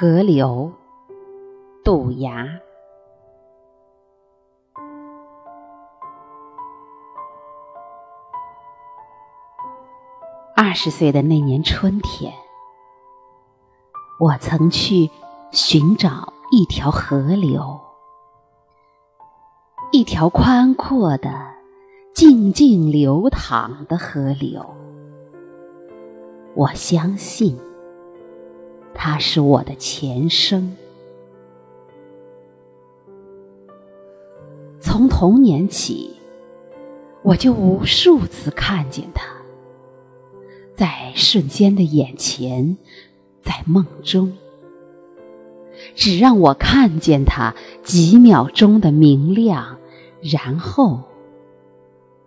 河流，杜牙。二十岁的那年春天，我曾去寻找一条河流，一条宽阔的、静静流淌的河流。我相信。它是我的前生。从童年起，我就无数次看见它，在瞬间的眼前，在梦中，只让我看见它几秒钟的明亮，然后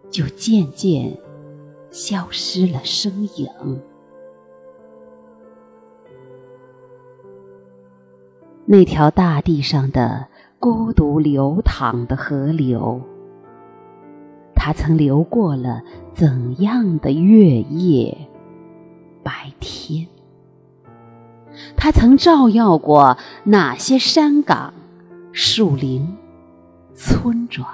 就渐渐消失了身影。那条大地上的孤独流淌的河流，它曾流过了怎样的月夜、白天？它曾照耀过哪些山岗、树林、村庄？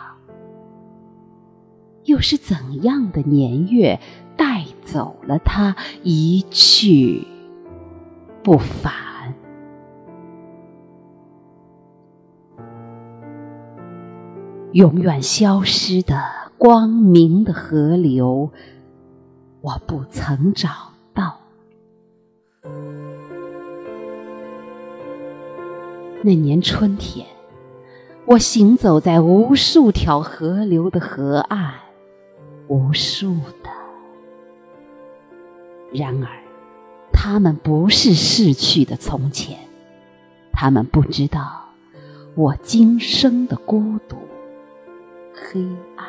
又是怎样的年月带走了它一去不返？永远消失的光明的河流，我不曾找到。那年春天，我行走在无数条河流的河岸，无数的。然而，他们不是逝去的从前，他们不知道我今生的孤独。黑暗，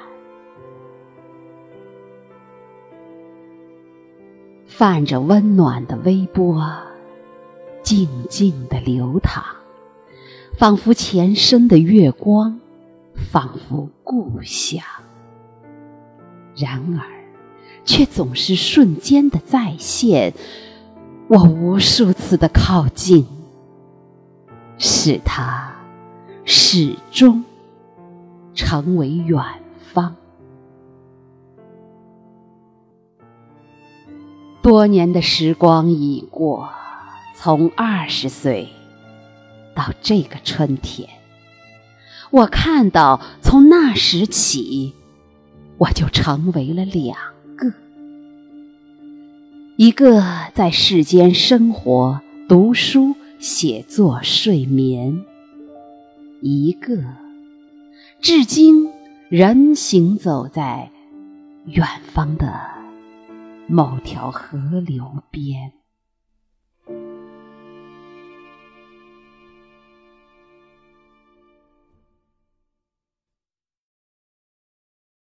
泛着温暖的微波，静静的流淌，仿佛前生的月光，仿佛故乡。然而，却总是瞬间的再现。我无数次的靠近，使它始终。成为远方。多年的时光已过，从二十岁到这个春天，我看到从那时起，我就成为了两个：一个在世间生活、读书、写作、睡眠；一个。至今仍行走在远方的某条河流边。